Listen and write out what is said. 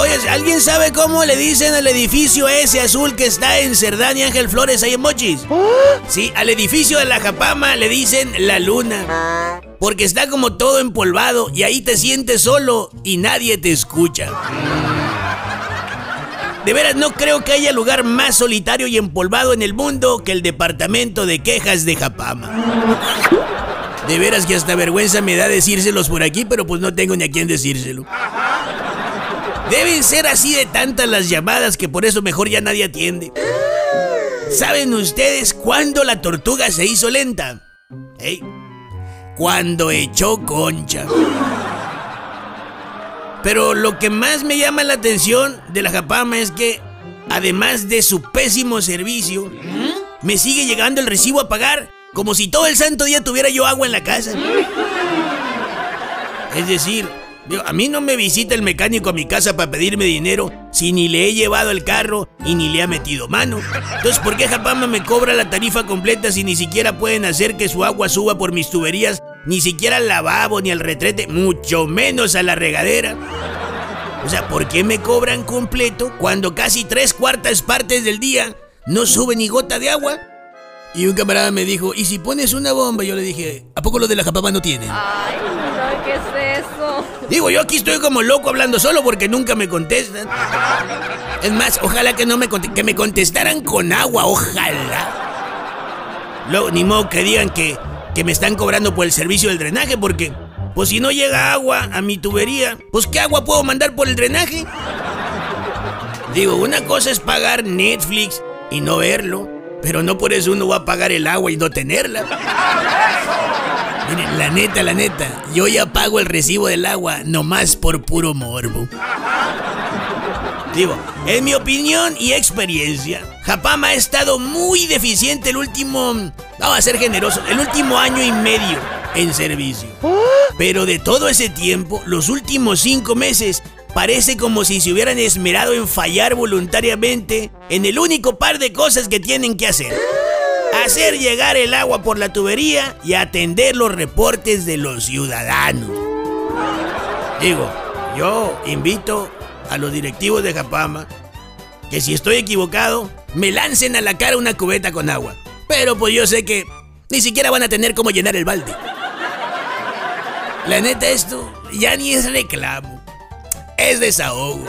Oye, ¿alguien sabe cómo le dicen al edificio ese azul que está en Cerdán Ángel Flores ahí en Mochis? Sí, al edificio de la Japama le dicen la luna. Porque está como todo empolvado y ahí te sientes solo y nadie te escucha. De veras, no creo que haya lugar más solitario y empolvado en el mundo que el departamento de quejas de Japama. De veras que hasta vergüenza me da decírselos por aquí, pero pues no tengo ni a quién decírselo. Deben ser así de tantas las llamadas que por eso mejor ya nadie atiende. ¿Saben ustedes cuándo la tortuga se hizo lenta? ¿Eh? Cuando echó concha. Pero lo que más me llama la atención de la Japama es que, además de su pésimo servicio, me sigue llegando el recibo a pagar como si todo el santo día tuviera yo agua en la casa. Es decir, a mí no me visita el mecánico a mi casa para pedirme dinero si ni le he llevado el carro y ni le ha metido mano. Entonces, ¿por qué Japama me cobra la tarifa completa si ni siquiera pueden hacer que su agua suba por mis tuberías? Ni siquiera al lavabo ni al retrete, mucho menos a la regadera. O sea, ¿por qué me cobran completo cuando casi tres cuartas partes del día no sube ni gota de agua? Y un camarada me dijo, ¿y si pones una bomba? Yo le dije, ¿a poco lo de la Japama no tiene? Ay, ¿qué es eso? Digo, yo aquí estoy como loco hablando solo porque nunca me contestan. Es más, ojalá que no me que me contestaran con agua, ojalá. Ni modo que digan que, que me están cobrando por el servicio del drenaje porque, pues si no llega agua a mi tubería, pues ¿qué agua puedo mandar por el drenaje? Digo, una cosa es pagar Netflix y no verlo. Pero no por eso uno va a pagar el agua y no tenerla. Miren, la neta, la neta, yo ya pago el recibo del agua nomás por puro morbo. Digo, en mi opinión y experiencia, Japama ha estado muy deficiente el último, vamos a ser generosos, el último año y medio en servicio. Pero de todo ese tiempo, los últimos cinco meses, Parece como si se hubieran esmerado en fallar voluntariamente en el único par de cosas que tienen que hacer. Hacer llegar el agua por la tubería y atender los reportes de los ciudadanos. Digo, yo invito a los directivos de Japama que si estoy equivocado, me lancen a la cara una cubeta con agua. Pero pues yo sé que ni siquiera van a tener cómo llenar el balde. La neta esto ya ni es reclamo es desahogo.